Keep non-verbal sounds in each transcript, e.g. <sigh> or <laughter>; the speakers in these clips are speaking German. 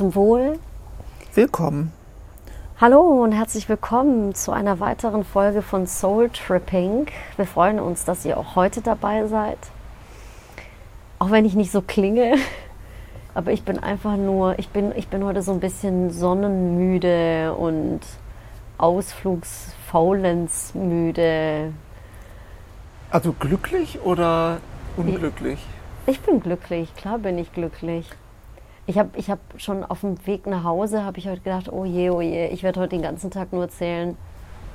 Zum Wohl. Willkommen. Hallo und herzlich willkommen zu einer weiteren Folge von Soul Tripping. Wir freuen uns, dass ihr auch heute dabei seid. Auch wenn ich nicht so klinge, <laughs> aber ich bin einfach nur, ich bin, ich bin heute so ein bisschen sonnenmüde und ausflugsfaulenzmüde. Also glücklich oder unglücklich? Ich bin glücklich, klar bin ich glücklich. Ich habe ich hab schon auf dem Weg nach Hause, habe ich heute gedacht, oh je, oh je, ich werde heute den ganzen Tag nur erzählen,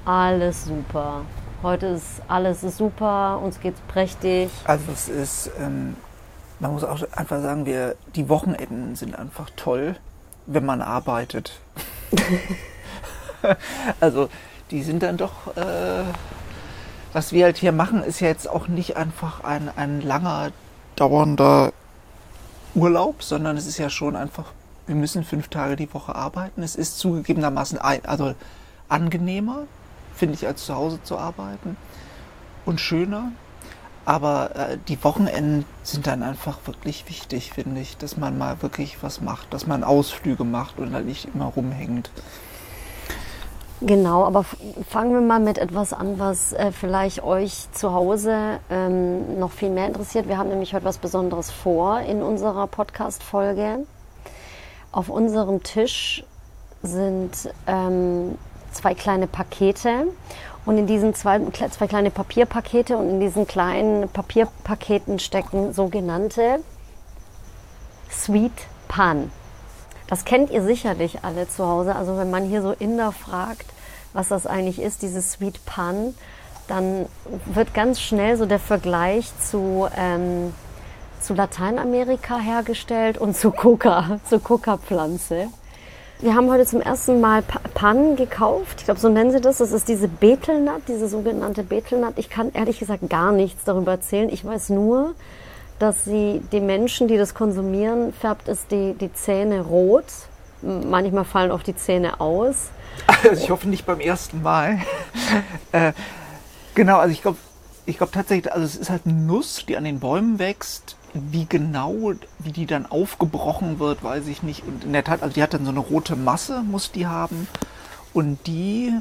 alles super. Heute ist alles ist super, uns geht's prächtig. Also es ist, ähm, man muss auch einfach sagen, wir, die Wochenenden sind einfach toll, wenn man arbeitet. <laughs> also die sind dann doch, äh, was wir halt hier machen, ist ja jetzt auch nicht einfach ein, ein langer, dauernder Urlaub, sondern es ist ja schon einfach, wir müssen fünf Tage die Woche arbeiten. Es ist zugegebenermaßen ein, also angenehmer, finde ich, als zu Hause zu arbeiten und schöner. Aber äh, die Wochenenden sind dann einfach wirklich wichtig, finde ich, dass man mal wirklich was macht, dass man Ausflüge macht und halt nicht immer rumhängt. Genau, aber fangen wir mal mit etwas an, was äh, vielleicht euch zu Hause ähm, noch viel mehr interessiert. Wir haben nämlich heute was Besonderes vor in unserer Podcast-Folge. Auf unserem Tisch sind ähm, zwei kleine Pakete und in diesen zwei, zwei kleine Papierpakete und in diesen kleinen Papierpaketen stecken sogenannte Sweet Pan. Das kennt ihr sicherlich alle zu Hause. Also wenn man hier so Inder fragt, was das eigentlich ist, dieses Sweet Pan, dann wird ganz schnell so der Vergleich zu, ähm, zu Lateinamerika hergestellt und zu Coca, <laughs> zur Coca-Pflanze. Wir haben heute zum ersten Mal Pan gekauft. Ich glaube, so nennen sie das. Das ist diese Betelnut, diese sogenannte Betelnut. Ich kann ehrlich gesagt gar nichts darüber erzählen. Ich weiß nur, dass sie die Menschen, die das konsumieren, färbt es die, die Zähne rot. Manchmal fallen auch die Zähne aus. Also ich hoffe nicht beim ersten Mal. <laughs> äh, genau, also ich glaube ich glaube tatsächlich, also es ist halt eine Nuss, die an den Bäumen wächst. Wie genau, wie die dann aufgebrochen wird, weiß ich nicht. Und in der Tat, also die hat dann so eine rote Masse, muss die haben. Und die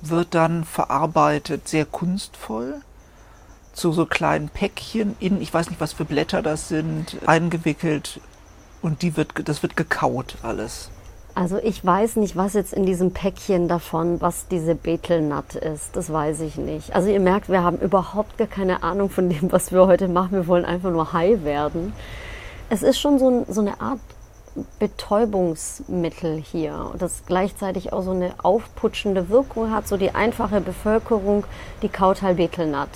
wird dann verarbeitet, sehr kunstvoll zu so kleinen Päckchen in, ich weiß nicht, was für Blätter das sind, eingewickelt und die wird, das wird gekaut alles. Also ich weiß nicht, was jetzt in diesem Päckchen davon, was diese Betelnut ist. Das weiß ich nicht. Also ihr merkt, wir haben überhaupt gar keine Ahnung von dem, was wir heute machen. Wir wollen einfach nur high werden. Es ist schon so, so eine Art Betäubungsmittel hier, das gleichzeitig auch so eine aufputschende Wirkung hat. So die einfache Bevölkerung, die kaut halt Betelnut.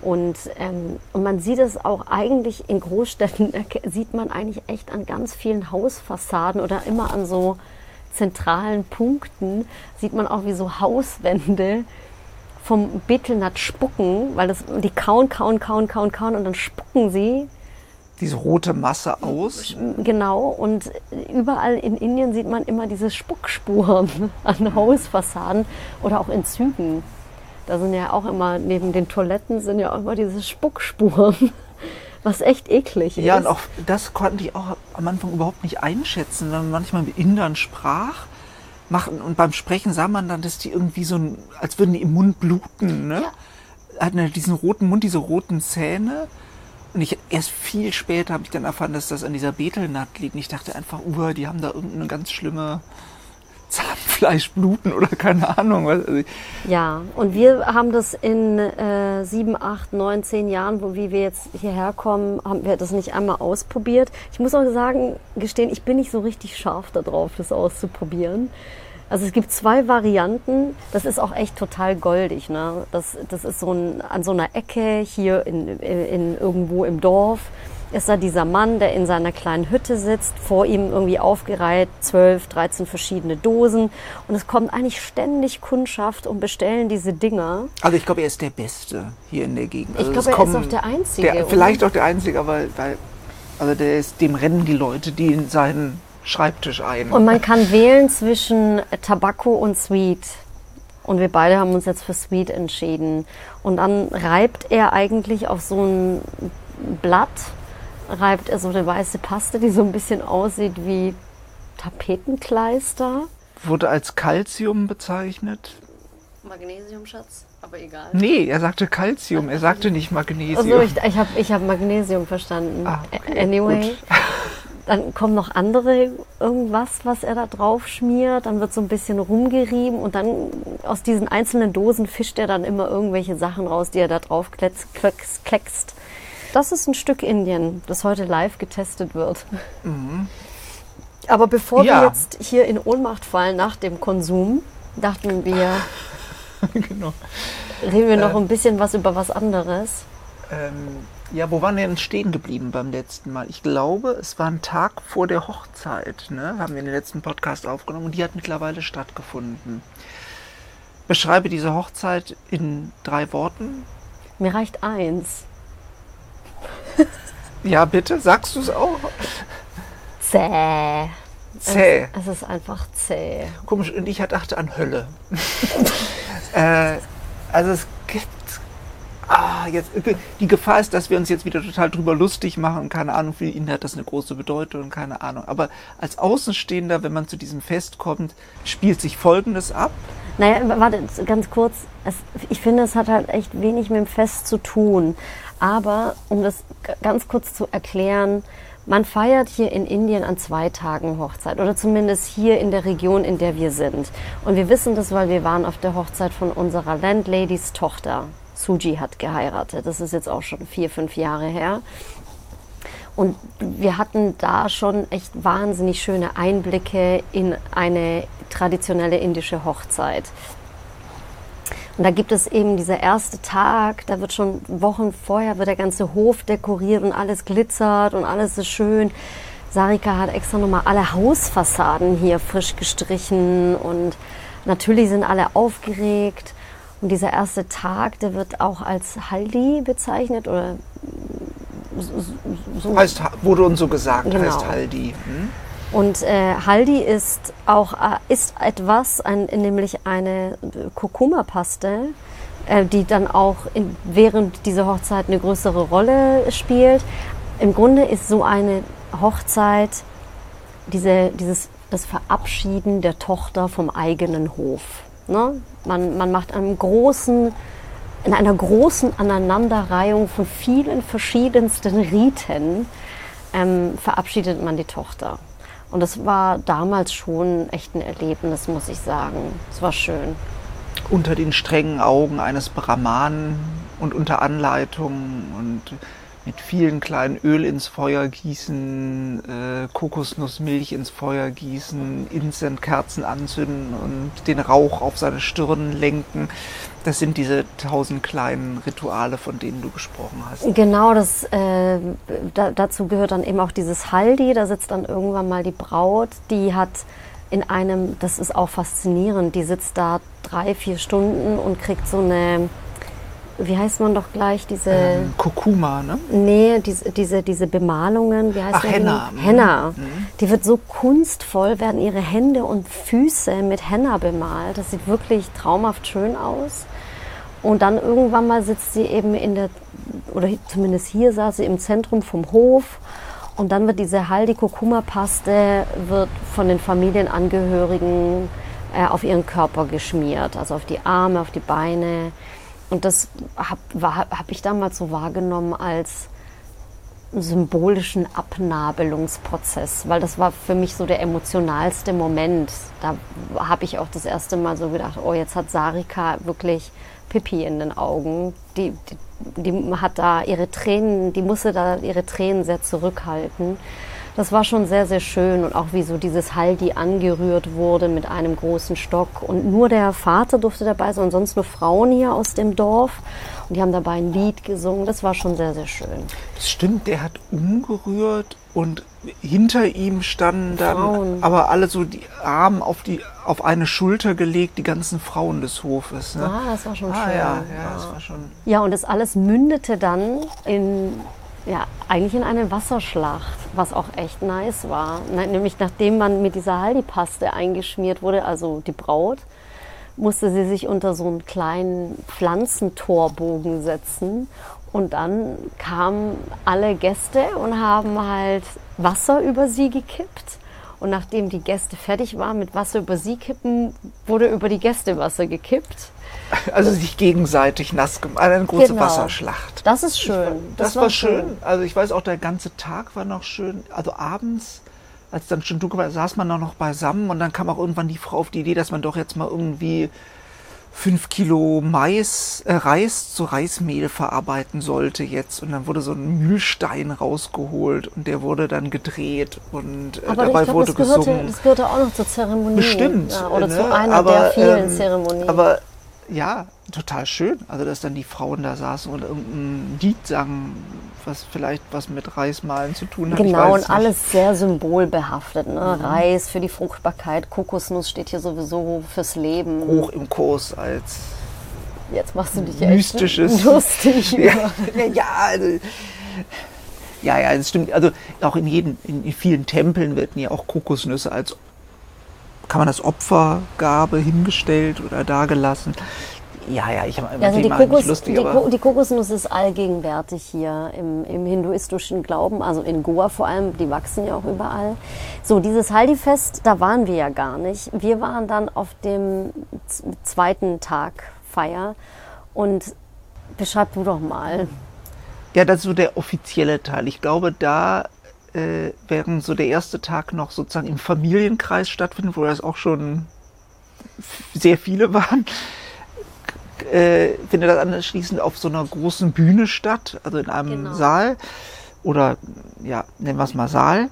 Und, ähm, und man sieht es auch eigentlich in Großstädten, sieht man eigentlich echt an ganz vielen Hausfassaden oder immer an so zentralen Punkten, sieht man auch wie so Hauswände vom Betelnut spucken, weil das, die kauen, kauen, kauen, kauen, kauen und dann spucken sie. Diese rote Masse aus? Genau, und überall in Indien sieht man immer diese Spuckspuren <laughs> an Hausfassaden oder auch in Zügen. Da sind ja auch immer, neben den Toiletten sind ja auch immer diese Spuckspuren, <laughs> was echt eklig ist. Ja, und auch das konnte ich auch am Anfang überhaupt nicht einschätzen, wenn man manchmal mit Indern sprach. Machen, und beim Sprechen sah man dann, dass die irgendwie so, als würden die im Mund bluten, ne? Ja. Hatten diesen roten Mund, diese roten Zähne. Und ich erst viel später habe ich dann erfahren, dass das an dieser Betelnut liegt. Und ich dachte einfach, uh, die haben da irgendeine ganz schlimme Zahnfleischbluten oder keine Ahnung. Also ja, und wir haben das in äh, sieben, acht, neun, zehn Jahren, wo wie wir jetzt hierher kommen, haben wir das nicht einmal ausprobiert. Ich muss auch sagen, gestehen, ich bin nicht so richtig scharf darauf, das auszuprobieren. Also es gibt zwei Varianten. Das ist auch echt total goldig. Ne? Das, das ist so ein, an so einer Ecke hier in, in, irgendwo im Dorf ist da dieser Mann, der in seiner kleinen Hütte sitzt, vor ihm irgendwie aufgereiht, 12, 13 verschiedene Dosen. Und es kommt eigentlich ständig Kundschaft und bestellen diese Dinger. Also ich glaube, er ist der Beste hier in der Gegend. Also ich glaube, er ist auch der Einzige. Der, vielleicht auch der Einzige, aber weil, also der ist, dem rennen die Leute, die in seinen Schreibtisch ein. Und man kann wählen zwischen Tabakko und Sweet. Und wir beide haben uns jetzt für Sweet entschieden. Und dann reibt er eigentlich auf so ein Blatt reibt er so eine weiße Paste, die so ein bisschen aussieht wie Tapetenkleister. Wurde als Calcium bezeichnet. Magnesium, Schatz, aber egal. Nee, er sagte Calcium, er sagte nicht Magnesium. Also ich, ich habe ich hab Magnesium verstanden. Ah, okay, anyway. gut. <laughs> Dann kommen noch andere irgendwas, was er da drauf schmiert. Dann wird so ein bisschen rumgerieben und dann aus diesen einzelnen Dosen fischt er dann immer irgendwelche Sachen raus, die er da drauf kleckst. Das ist ein Stück Indien, das heute live getestet wird. Aber bevor Mhm. Ja. wir jetzt hier in Ohnmacht fallen nach dem Konsum, dachten wir, <laughs> genau. reden wir noch Äh. ein bisschen was über was anderes. Ähm, ja, wo waren wir denn stehen geblieben beim letzten Mal? Ich glaube, es war ein Tag vor der Hochzeit, ne? Haben wir in den letzten Podcast aufgenommen und die hat mittlerweile stattgefunden. Beschreibe diese Hochzeit in drei Worten. Mir reicht eins. Ja, bitte, sagst du es auch? Zäh. Zäh. Es ist einfach zäh. Komisch, und ich dachte an Hölle. <laughs> äh, also es gibt. Ah, jetzt, die Gefahr ist, dass wir uns jetzt wieder total drüber lustig machen. Keine Ahnung, für ihn hat das eine große Bedeutung, keine Ahnung. Aber als Außenstehender, wenn man zu diesem Fest kommt, spielt sich Folgendes ab. Naja, warte, ganz kurz. Es, ich finde, es hat halt echt wenig mit dem Fest zu tun. Aber um das ganz kurz zu erklären, man feiert hier in Indien an zwei Tagen Hochzeit oder zumindest hier in der Region, in der wir sind. Und wir wissen das, weil wir waren auf der Hochzeit von unserer Landladys Tochter. Suji hat geheiratet. Das ist jetzt auch schon vier, fünf Jahre her. Und wir hatten da schon echt wahnsinnig schöne Einblicke in eine traditionelle indische Hochzeit. Und da gibt es eben dieser erste Tag, da wird schon Wochen vorher wird der ganze Hof dekoriert und alles glitzert und alles ist schön. Sarika hat extra nochmal alle Hausfassaden hier frisch gestrichen und natürlich sind alle aufgeregt. Und dieser erste Tag, der wird auch als Haldi bezeichnet oder so Heißt, wurde uns so gesagt, Genau. heißt Haldi. Hm? Und äh, Haldi ist auch äh, ist etwas, ein, nämlich eine Kurkuma-Paste, äh, die dann auch in, während dieser Hochzeit eine größere Rolle spielt. Im Grunde ist so eine Hochzeit diese, dieses, das Verabschieden der Tochter vom eigenen Hof. Ne? Man, man macht einem großen, in einer großen Aneinanderreihung von vielen verschiedensten Riten ähm, verabschiedet man die Tochter. Und das war damals schon echt ein Erlebnis, muss ich sagen. Es war schön. Unter den strengen Augen eines Brahmanen und unter Anleitung und mit vielen kleinen Öl ins Feuer gießen, äh, Kokosnussmilch ins Feuer gießen, Inzentkerzen anzünden und den Rauch auf seine Stirn lenken. Das sind diese tausend kleinen Rituale, von denen du gesprochen hast. Genau, das, äh, da, dazu gehört dann eben auch dieses Haldi. Da sitzt dann irgendwann mal die Braut, die hat in einem, das ist auch faszinierend, die sitzt da drei, vier Stunden und kriegt so eine, wie heißt man doch gleich, diese, Ähm, Kurkuma, ne? nee, diese, diese, diese Bemalungen, wie heißt Ach, Henna. genau? Henna. Die wird so kunstvoll, werden ihre Hände und Füße mit Henna bemalt. Das sieht wirklich traumhaft schön aus. Und dann irgendwann mal sitzt sie eben in der, oder zumindest hier saß sie im Zentrum vom Hof. Und dann wird diese Haldi Kurkuma Paste wird von den Familienangehörigen äh, auf ihren Körper geschmiert, also auf die Arme, auf die Beine. Und das habe hab ich damals so wahrgenommen als symbolischen Abnabelungsprozess, weil das war für mich so der emotionalste Moment. Da habe ich auch das erste Mal so gedacht, oh, jetzt hat Sarika wirklich Pipi in den Augen. Die, die, die hat da ihre Tränen, die musste da ihre Tränen sehr zurückhalten. Das war schon sehr, sehr schön und auch wie so dieses Haldi angerührt wurde mit einem großen Stock. Und nur der Vater durfte dabei sein und sonst nur Frauen hier aus dem Dorf. Und die haben dabei ein Lied gesungen. Das war schon sehr, sehr schön. Das stimmt, der hat umgerührt und hinter ihm standen dann Frauen. aber alle so die Arme auf die auf eine Schulter gelegt, die ganzen Frauen des Hofes. Ne? Ah, das war schon Ah, schön. ja, ja, das war schon. Ja, und das alles mündete dann in, ja, eigentlich in eine Wasserschlacht, was auch echt nice war. Ne- Nämlich nachdem man mit dieser Haldi-Paste eingeschmiert wurde, also die Braut, musste sie sich unter so einen kleinen Pflanzentorbogen setzen Und dann kamen alle Gäste und haben halt Wasser über sie gekippt. Und nachdem die Gäste fertig waren mit Wasser über sie kippen, wurde über die Gäste Wasser gekippt. Also sich gegenseitig nass gemacht. Eine große Genau. Wasserschlacht. Das ist schön. Das, war schön. Also ich weiß auch, der ganze Tag war noch schön. Also abends, als dann schon dunkel war, saß man noch beisammen und dann kam auch irgendwann die Frau auf die Idee, dass man doch jetzt mal irgendwie fünf Kilo Mais, äh, Reis zu Reismehl verarbeiten sollte jetzt. Und dann wurde so ein Mühlstein rausgeholt und der wurde dann gedreht und äh, Aber dabei ich glaube, wurde das gehörte, gesungen. das gehörte auch noch zur Zeremonie. Bestimmt. Ja, oder ne? zu einer aber, der vielen ähm, Zeremonien. Aber ja, total schön. Also, dass dann die Frauen da saßen und irgendein Lied sangen, was vielleicht was mit Reismalen zu tun hat. Genau, und alles sehr symbolbehaftet. Ne? Reis für die Fruchtbarkeit, Kokosnuss steht hier sowieso fürs Leben. nicht. Hoch im Kurs als Jetzt machst du dich Mystisches. echt <laughs> lustig. ja, ja, also, ja, ja, das stimmt. Also auch in, jeden, in, in vielen Tempeln werden ja auch Kokosnüsse als kann man das Opfergabe hingestellt oder dagelassen. Ja, ja, ich habe immer Also die, Kokos, lustig, die, Ko- die Kokosnuss ist allgegenwärtig hier im, im hinduistischen Glauben, also in Goa vor allem, die wachsen ja auch überall. So, dieses Haldi-Fest, da waren wir ja gar nicht. Wir waren dann auf dem zweiten Tag Feier und beschreib du doch mal. Ja, das ist so der offizielle Teil. Ich glaube, da äh, während so der erste Tag noch sozusagen im Familienkreis stattfindet, wo das auch schon sehr viele waren, <laughs> äh, findet das anschließend auf so einer großen Bühne statt, also in einem Genau. Saal oder ja, nennen wir es mal Saal.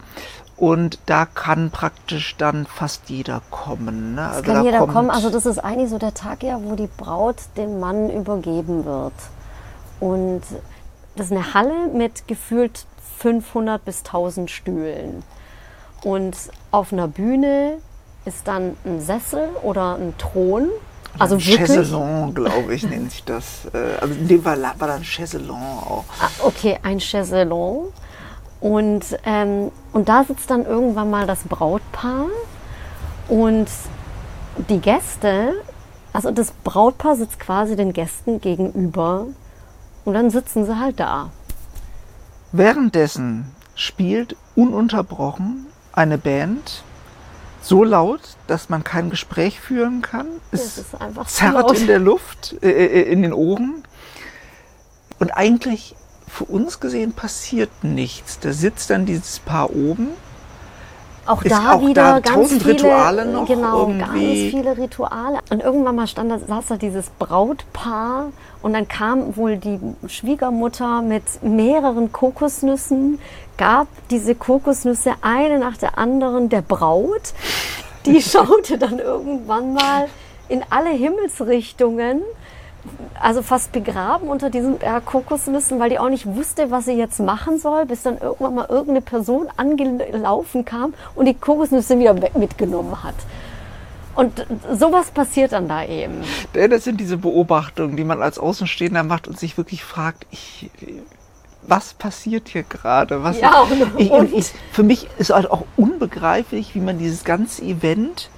Und da kann praktisch dann fast jeder kommen. Ne? Also kann da jeder kommen. Also das ist eigentlich so der Tag ja, wo die Braut dem Mann übergeben wird. Und das ist eine Halle mit gefühlt 500 bis 1000 Stühlen. Und auf einer Bühne ist dann ein Sessel oder ein Thron. Also wirklich. Chaiselon, glaube ich, nennt sich das. Äh, Also in dem Fall war dann Chaiselon auch. Ah, Okay, ein Chaiselon. Und, ähm, und da sitzt dann irgendwann mal das Brautpaar und die Gäste, also das Brautpaar sitzt quasi den Gästen gegenüber und dann sitzen sie halt da. Währenddessen spielt ununterbrochen eine Band so laut, dass man kein Gespräch führen kann. Es zerrt in der Luft, äh, äh, in den Ohren. Und eigentlich für uns gesehen passiert nichts. Da sitzt dann dieses Paar oben. Auch Ist da auch wieder da ganz viele Rituale noch Genau, irgendwie? ganz viele Rituale. Und irgendwann mal stand da, saß da dieses Brautpaar und dann kam wohl die Schwiegermutter mit mehreren Kokosnüssen, gab diese Kokosnüsse eine nach der anderen der Braut. Die <laughs> schaute dann irgendwann mal in alle Himmelsrichtungen also fast begraben unter diesem Berg Kokosnüssen, weil die auch nicht wusste, was sie jetzt machen soll, bis dann irgendwann mal irgendeine Person angelaufen kam und die Kokosnüsse wieder mitgenommen hat. Und sowas passiert dann da eben. Denn Das sind diese Beobachtungen, die man als Außenstehender macht und sich wirklich fragt, ich, was passiert hier gerade? Was Ja, ich, ich, für mich ist halt auch unbegreiflich, wie man dieses ganze Event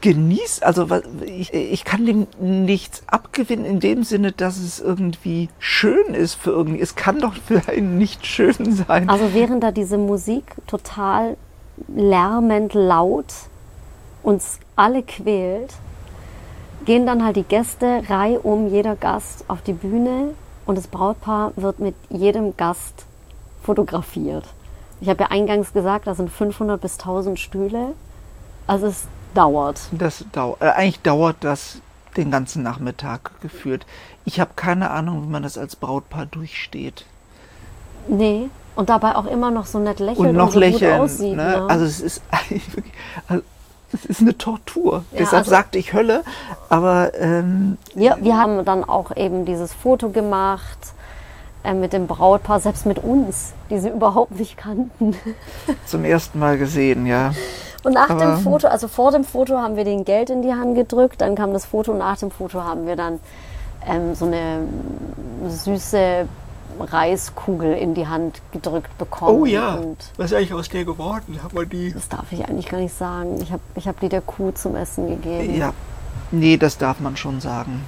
genießt. Also ich, ich kann dem nichts abgewinnen in dem Sinne, dass es irgendwie schön ist für irgendwie. Es kann doch für einen nicht schön sein. Also während da diese Musik total lärmend laut uns alle quält, gehen dann halt die Gäste reihum jeder Gast auf die Bühne und das Brautpaar wird mit jedem Gast fotografiert. Ich habe ja eingangs gesagt, das sind 500 bis 1000 Stühle. Also es dauert. Das dauert, äh, eigentlich dauert das den ganzen Nachmittag geführt. Ich habe keine Ahnung, wie man das als Brautpaar durchsteht. Nee. Und dabei auch immer noch so nett lächelt und noch so lächeln. gut aussieht. ne? Ne? Also es ist <laughs> wirklich, also es ist eine Tortur. Ja, Deshalb also- sagte ich Hölle, aber ähm, Ja, wir haben dann auch eben dieses Foto gemacht äh, mit dem Brautpaar, selbst mit uns, die sie überhaupt nicht kannten. zum ersten Mal gesehen, ja. <laughs> Und nach Aber- dem Foto, also vor dem Foto haben wir den Geld in die Hand gedrückt, dann kam das Foto, nach dem Foto haben wir dann ähm, so eine süße Reiskugel in die Hand gedrückt bekommen. Und was ist eigentlich aus der geworden? Haben wir die? das darf ich eigentlich gar nicht sagen. Ich habe ich hab die der Kuh zum Essen gegeben. Ja, nee, das darf man schon sagen.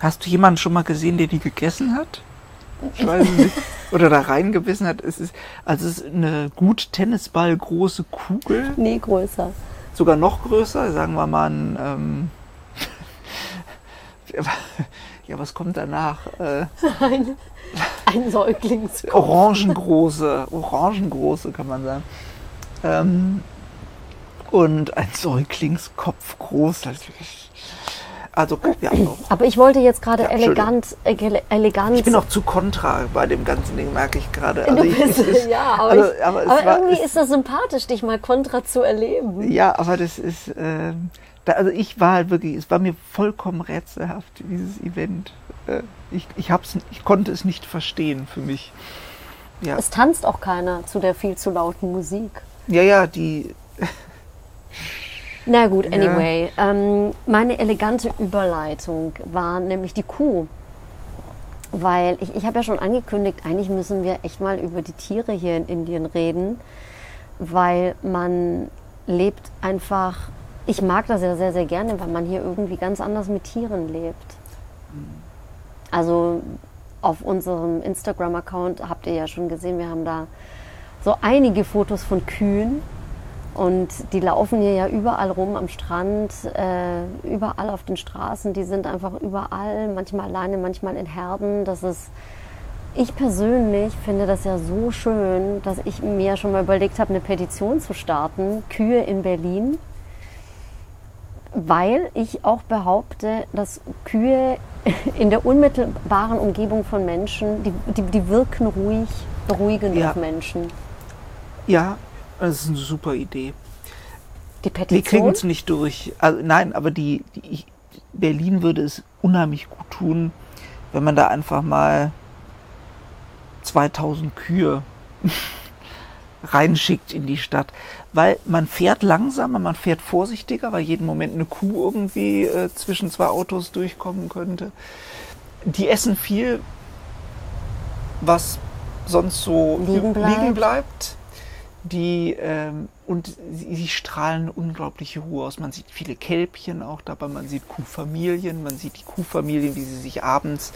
Hast du jemanden schon mal gesehen, der die gegessen hat? Ich weiß nicht. Oder da reingebissen hat. Es ist, also es ist eine gut Tennisball große Kugel. Nee, größer. Sogar noch größer, sagen wir mal ein, ähm, <laughs> ja, was kommt danach? Äh, Ein, ein Säuglingskopf. orangengroße, orangengroße kann man sagen. Ähm, und ein Säuglingskopf groß. Also, ja, auch. Aber ich wollte jetzt gerade Ja, elegant, äh, elegant. Ich bin auch zu kontra bei dem ganzen Ding, merke ich gerade. Also ja, aber, also, ich, aber aber war- irgendwie ist das sympathisch, dich mal kontra zu erleben. Ja, aber das ist, ähm, da, also ich war halt wirklich, es war mir vollkommen rätselhaft, dieses Event. Äh, ich, ich, hab's, ich konnte es nicht verstehen für mich. Ja, Es tanzt auch keiner zu der viel zu lauten Musik. ja, ja die, Na gut, Ja. anyway. Ähm, meine elegante Überleitung war nämlich die Kuh. Weil ich, ich habe ja schon angekündigt, eigentlich müssen wir echt mal über die Tiere hier in Indien reden, weil man lebt einfach, ich mag das ja sehr, sehr gerne, weil man hier irgendwie ganz anders mit Tieren lebt. Also auf unserem Instagram-Account habt ihr ja schon gesehen, wir haben da so einige Fotos von Kühen und die laufen hier ja überall rum am Strand, äh, überall auf den Straßen. Die sind einfach überall, manchmal alleine, manchmal in Herden. Das ist, ich persönlich finde das ja so schön, dass ich mir schon mal überlegt habe, eine Petition zu starten, Kühe in Berlin. Weil ich auch behaupte, dass Kühe <laughs> in der unmittelbaren Umgebung von Menschen, die, die, die wirken ruhig, beruhigend Ja. auf Menschen. ja, das ist eine super Idee. Die Wir kriegen Petition? es nicht durch. Also nein, aber die, die ich, Berlin würde es unheimlich gut tun, wenn man da einfach mal 2000 Kühe <laughs> reinschickt in die Stadt. Weil man fährt langsamer, man fährt vorsichtiger, weil jeden Moment eine Kuh irgendwie äh, zwischen zwei Autos durchkommen könnte. Die essen viel, was sonst so Liegen bleibt. liegen bleibt. Die, ähm, und sie, sie strahlen unglaubliche Ruhe aus. Man sieht viele Kälbchen auch dabei, man sieht Kuhfamilien, man sieht die Kuhfamilien, wie sie sich abends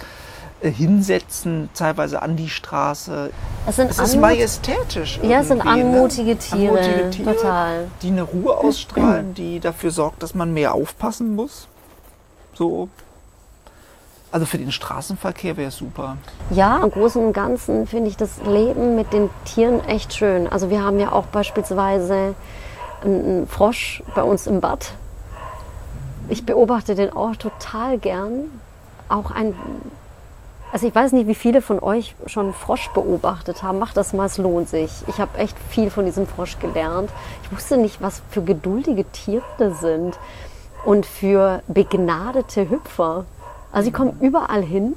äh, hinsetzen, teilweise an die Straße. Es sind Es ist majestätisch. Ja, es sind ne? anmutige Tiere, Anmutige Tiere, total. Die eine Ruhe ausstrahlen, die dafür sorgt, dass man mehr aufpassen muss. So. Also für den Straßenverkehr wäre es super. Ja, im Großen und Ganzen finde ich das Leben mit den Tieren echt schön. Also wir haben ja auch beispielsweise einen Frosch bei uns im Bad. Ich beobachte den auch total gern. Auch ein, also ich weiß nicht, wie viele von euch schon Frosch beobachtet haben. Macht das mal, es lohnt sich. Ich habe echt viel von diesem Frosch gelernt. Ich wusste nicht, was für geduldige Tiere sind und für begnadete Hüpfer. Also sie kommen überall hin.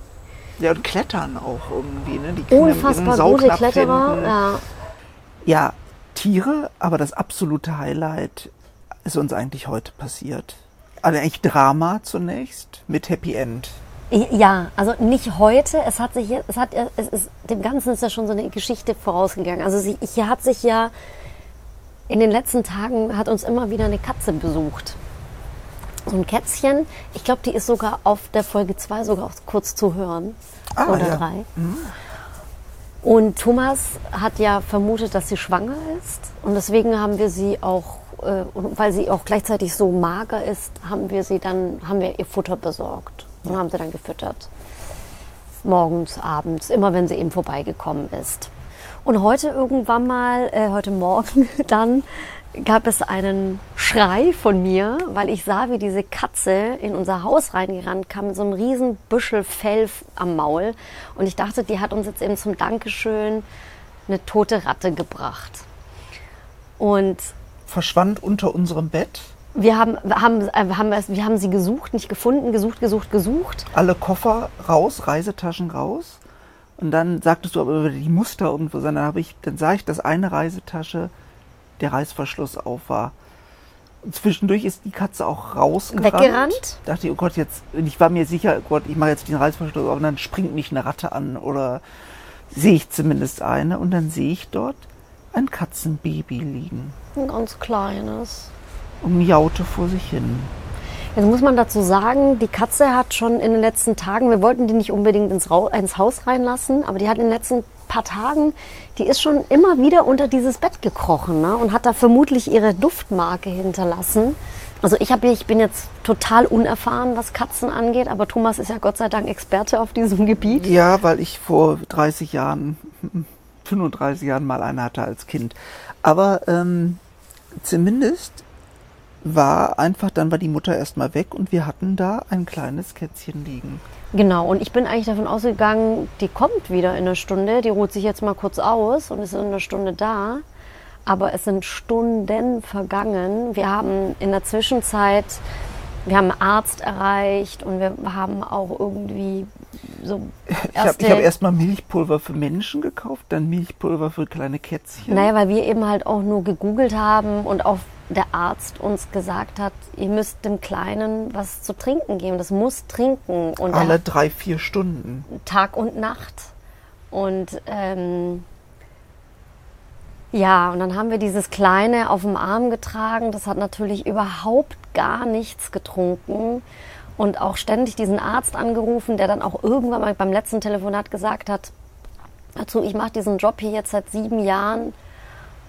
Ja, und klettern auch irgendwie. Ne? Die können Unfassbar gute Kletterer. Ja. Ja, Tiere, aber das absolute Highlight ist uns eigentlich heute passiert. Also eigentlich Drama zunächst mit Happy End. ja, also nicht heute. Es hat sich, es hat, es ist, dem Ganzen ist ja schon so eine Geschichte vorausgegangen. Also sie, hier hat sich ja in den letzten Tagen hat uns immer wieder eine Katze besucht. So ein Kätzchen. Ich glaube, die ist sogar auf der Folge 2 sogar auch kurz zu hören. Ah, oder ja. 3. Und Thomas hat ja vermutet, dass sie schwanger ist. Und deswegen haben wir sie auch, äh, weil sie auch gleichzeitig so mager ist, haben wir sie dann, haben wir ihr Futter besorgt und haben sie dann gefüttert. Morgens, abends, immer wenn sie eben vorbeigekommen ist. Und heute irgendwann mal, äh, heute Morgen <laughs> dann, gab es einen Schrei von mir, weil ich sah, wie diese Katze in unser Haus reingerannt kam mit so einem riesen Büschel Fell am Maul. Und ich dachte, die hat uns jetzt eben zum Dankeschön eine tote Ratte gebracht. Und Verschwand unter unserem Bett. wir haben, haben, äh, wir haben, wir haben sie gesucht, nicht gefunden, gesucht, gesucht, gesucht. Alle Koffer raus, Reisetaschen raus. Und dann sagtest du aber, die muss da irgendwo sein. Dann, habe ich, dann sah ich, dass eine Reisetasche der Reißverschluss auf war. Und zwischendurch ist die Katze auch rausgerannt. Weggerannt? Dachte ich, oh Gott, jetzt, ich war mir sicher, oh Gott, ich mache jetzt den Reißverschluss auf und dann springt mich eine Ratte an oder sehe ich zumindest eine und dann sehe ich dort ein Katzenbaby liegen Ein ganz kleines. und miaute vor sich hin. Jetzt muss man dazu sagen, die Katze hat schon in den letzten Tagen, wir wollten die nicht unbedingt ins, ins Haus reinlassen, aber die hat in den letzten paar Tagen, die ist schon immer wieder unter dieses Bett gekrochen ne? und hat da vermutlich ihre Duftmarke hinterlassen. Also ich, hab, ich bin jetzt total unerfahren, was Katzen angeht, aber Thomas ist ja Gott sei Dank Experte auf diesem Gebiet. Ja, weil ich vor 30 Jahren, 35 Jahren mal eine hatte als Kind. Aber ähm, zumindest war einfach, dann war die Mutter erstmal weg und wir hatten da ein kleines Kätzchen liegen. Genau, und ich bin eigentlich davon ausgegangen, die kommt wieder in einer Stunde, die ruht sich jetzt mal kurz aus und ist in einer Stunde da. Aber es sind Stunden vergangen. Wir haben in der Zwischenzeit, wir haben einen Arzt erreicht und wir haben auch irgendwie so <laughs> Ich habe hab erstmal Milchpulver für Menschen gekauft, dann Milchpulver für kleine Kätzchen. Naja, weil wir eben halt auch nur gegoogelt haben und auch der Arzt uns gesagt hat, ihr müsst dem Kleinen was zu trinken geben. Das muss trinken. Und Alle drei, vier Stunden. Tag und Nacht. Und ähm, ja, und dann haben wir dieses Kleine auf dem Arm getragen. Das hat natürlich überhaupt gar nichts getrunken. Und auch ständig diesen Arzt angerufen, der dann auch irgendwann mal beim letzten Telefonat gesagt hat, dazu, ich mache diesen Job hier jetzt seit sieben Jahren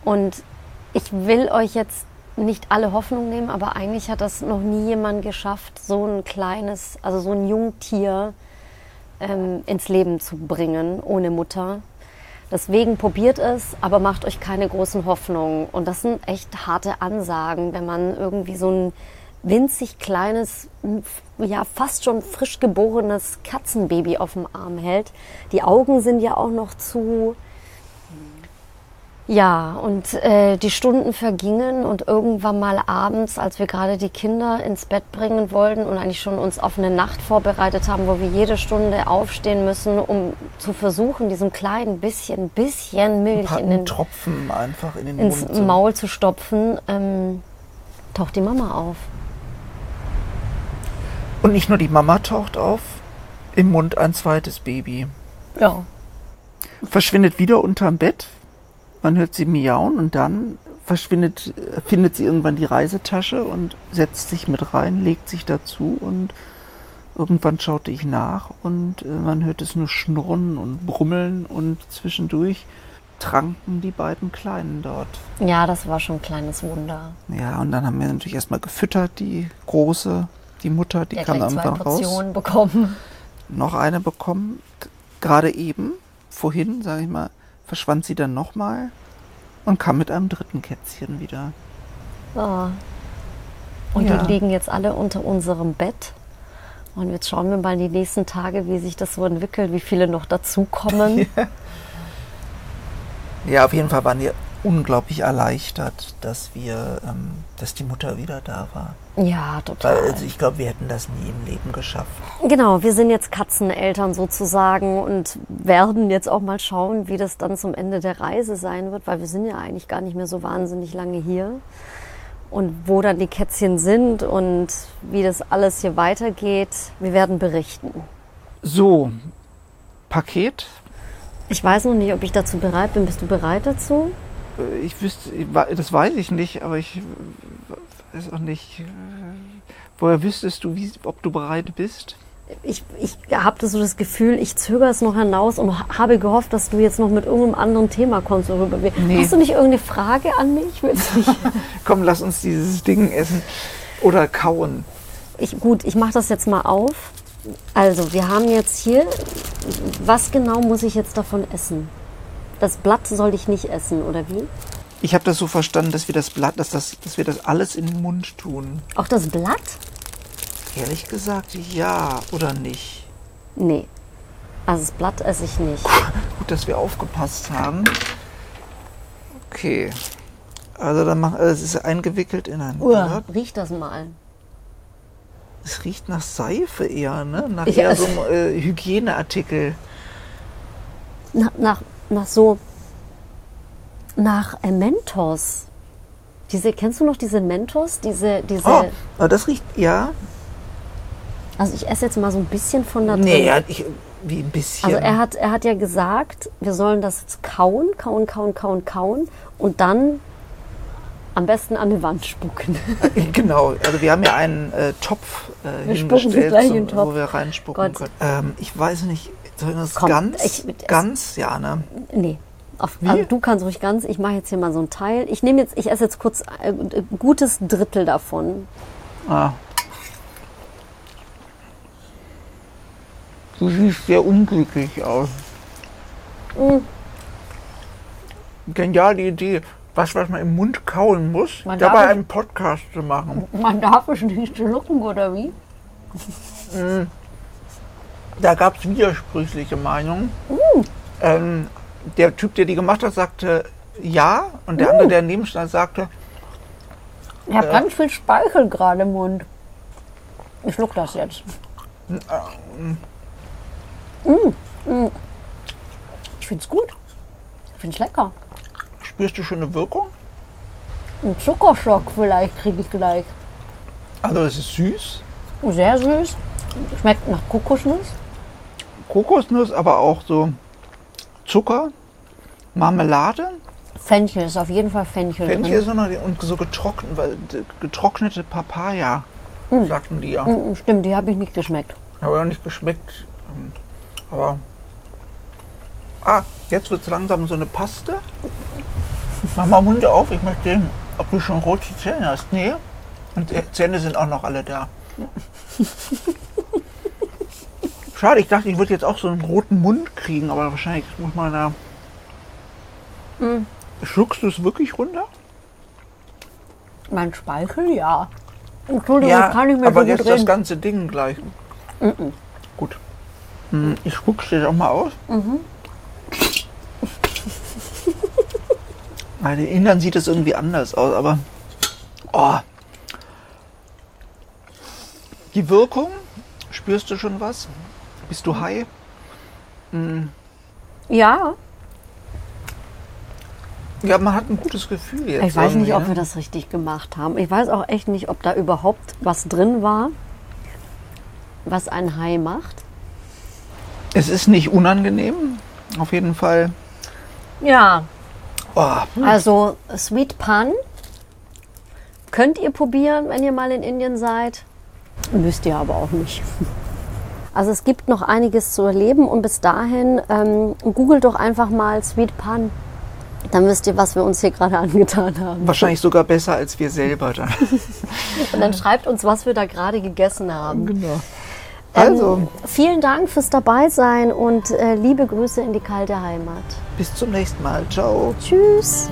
und ich will euch jetzt nicht alle Hoffnung nehmen, aber eigentlich hat das noch nie jemand geschafft, so ein kleines, also so ein Jungtier ähm, ins Leben zu bringen ohne Mutter. Deswegen probiert es, aber macht euch keine großen Hoffnungen. Und das sind echt harte Ansagen, wenn man irgendwie so ein winzig kleines, ja fast schon frisch geborenes Katzenbaby auf dem Arm hält. Die Augen sind ja auch noch zu, ja, und äh, die Stunden vergingen und irgendwann mal abends, als wir gerade die Kinder ins Bett bringen wollten und eigentlich schon uns auf eine Nacht vorbereitet haben, wo wir jede Stunde aufstehen müssen, um zu versuchen, diesem kleinen bisschen, bisschen Milch in den Tropfen einfach in den ins Mund Maul zu stopfen, ähm, taucht die Mama auf. Und nicht nur die Mama taucht auf, im Mund ein zweites Baby. Ja. Verschwindet wieder unterm Bett, man hört sie miauen und dann verschwindet, findet sie irgendwann die Reisetasche und setzt sich mit rein, legt sich dazu und irgendwann schaute ich nach und äh, man hört es nur schnurren und brummeln und zwischendurch tranken die beiden Kleinen dort. Ja, das war schon ein kleines Wunder. Ja, und dann haben wir natürlich erstmal gefüttert, die große, die Mutter, die Der kam irgendwann zwei Portionen raus. bekommen. Noch eine bekommen, gerade eben, vorhin, sage ich mal, verschwand sie dann nochmal und kam mit einem dritten Kätzchen wieder. Oh. Und Ja. die liegen jetzt alle unter unserem Bett. Und jetzt schauen wir mal die nächsten Tage, wie sich das so entwickelt, wie viele noch dazukommen. <laughs> Ja, auf jeden Fall waren wir unglaublich erleichtert, dass wir, ähm, dass die Mutter wieder da war. Ja, total. Weil also ich glaube, wir hätten das nie im Leben geschafft. Genau, wir sind jetzt Katzeneltern sozusagen und werden jetzt auch mal schauen, wie das dann zum Ende der Reise sein wird, weil wir sind ja eigentlich gar nicht mehr so wahnsinnig lange hier. Und wo dann die Kätzchen sind und wie das alles hier weitergeht, wir werden berichten. So, Paket. Ich weiß noch nicht, ob ich dazu bereit bin. Bist du bereit dazu? Äh, Ich wüsste, das weiß ich nicht, aber ich weiß auch nicht. äh, Woher wüsstest du, wie, ob du bereit bist? Ich, ich habe so das Gefühl, ich zögere es noch hinaus und habe gehofft, dass du jetzt noch mit irgendeinem anderen Thema kommst. Worüber wir. Nee. Hast du nicht irgendeine Frage an mich? <laughs> Komm, lass uns dieses Ding essen oder kauen. Ich, gut, ich mache das jetzt mal auf. Also, wir haben jetzt hier, was genau muss ich jetzt davon essen? Das Blatt soll ich nicht essen, oder wie? Ich habe das so verstanden, dass wir das Blatt, dass, das, dass wir das alles in den Mund tun. Auch das Blatt? Ehrlich gesagt, ja oder nicht. Nee. Also das Blatt esse ich nicht. Gut, dass wir aufgepasst haben. Okay. Also dann mach, also es ist eingewickelt in ein Blatt. riech das mal. Es riecht nach Seife eher, ne? Nach eher esse- so einem äh, Hygieneartikel. Nach, nach, nach so, nach äh, Mentos. Diese, kennst du noch diese Mentos? Diese, diese, Oh, aber das riecht, ja. also ich esse jetzt mal so ein bisschen von da drin. Nee, ja, ich, wie ein bisschen. Also er hat, er hat ja gesagt, wir sollen das jetzt kauen, kauen, kauen, kauen, kauen und dann Am besten an die Wand spucken. <laughs> Genau, also wir haben ja einen äh, Topf äh, Wir hingestellt, Topf. wo wir reinspucken Gott. können. Ähm, ich weiß nicht, das Komm, ganz, ich- ganz, ja, ne? Nee. Auf, Wie? also du kannst ruhig ganz. Ich mache jetzt hier mal so ein Teil. Ich nehme jetzt, ich esse jetzt kurz äh, ein gutes Drittel davon. Ah. Du siehst sehr unglücklich aus. Mm. Geniale Idee. Was, was man im Mund kauen muss, Man dabei einen Podcast zu machen. Man darf es nicht schlucken, oder wie? Da gab es widersprüchliche Meinungen. Mm. Ähm, der Typ, der die gemacht hat, sagte ja. Und Mm. der andere, der daneben stand, sagte, Ich habe ganz viel Speichel gerade im Mund. Ich schluck das jetzt. Ich finde es gut. Ich finde es lecker. spürst du schon eine Wirkung? Ein Zuckerschock vielleicht kriege ich gleich. Also es ist süß. Sehr süß. Schmeckt nach Kokosnuss. Kokosnuss, aber auch so Zucker, Marmelade. Fenchel ist auf jeden Fall Fenchel, Fenchel drin. sondern und so getrocknet, weil, getrocknete Papaya, sagten die ja. Mm, Stimmt, die habe ich nicht geschmeckt. Habe ja nicht geschmeckt. ähm, Aber. Ah, jetzt wird es langsam so eine Paste. Mach mal Mund auf, ich möchte sehen, ob du schon rote Zähne hast. Nee. Und die Zähne sind auch noch alle da. <laughs> Schade, ich dachte, ich würde jetzt auch so einen roten Mund kriegen, aber wahrscheinlich muss man da. Schluckst du es wirklich runter? Mein Speichel, ja. Entschuldigung, Ja, kann ich mir aber so jetzt das ganze Ding gleich. Gut. Hm, Ich spuck's dir doch mal aus. Mhm. Bei den Indern sieht es irgendwie anders aus, aber oh. die Wirkung, spürst du schon was? Bist du high? Ja, Ja, man hat ein gutes Gefühl jetzt. ich weiß nicht, ob ne? wir das richtig gemacht haben. Ich weiß auch echt nicht, ob da überhaupt was drin war, was ein Hai macht. Es ist nicht unangenehm, auf jeden Fall. Ja, Oh, also Sweet Pan könnt ihr probieren, wenn ihr mal in Indien seid. Müsst ihr aber auch nicht. <laughs> Also es gibt noch einiges zu erleben und bis dahin ähm, googelt doch einfach mal Sweet Pan. Dann wisst ihr, was wir uns hier gerade <laughs> angetan haben. wahrscheinlich sogar besser als wir selber dann. <laughs> Und dann schreibt uns, was wir da gerade gegessen haben. genau. Also, Ähm, vielen Dank fürs Dabeisein und äh, liebe Grüße in die kalte Heimat. bis zum nächsten Mal. Ciao. Tschüss.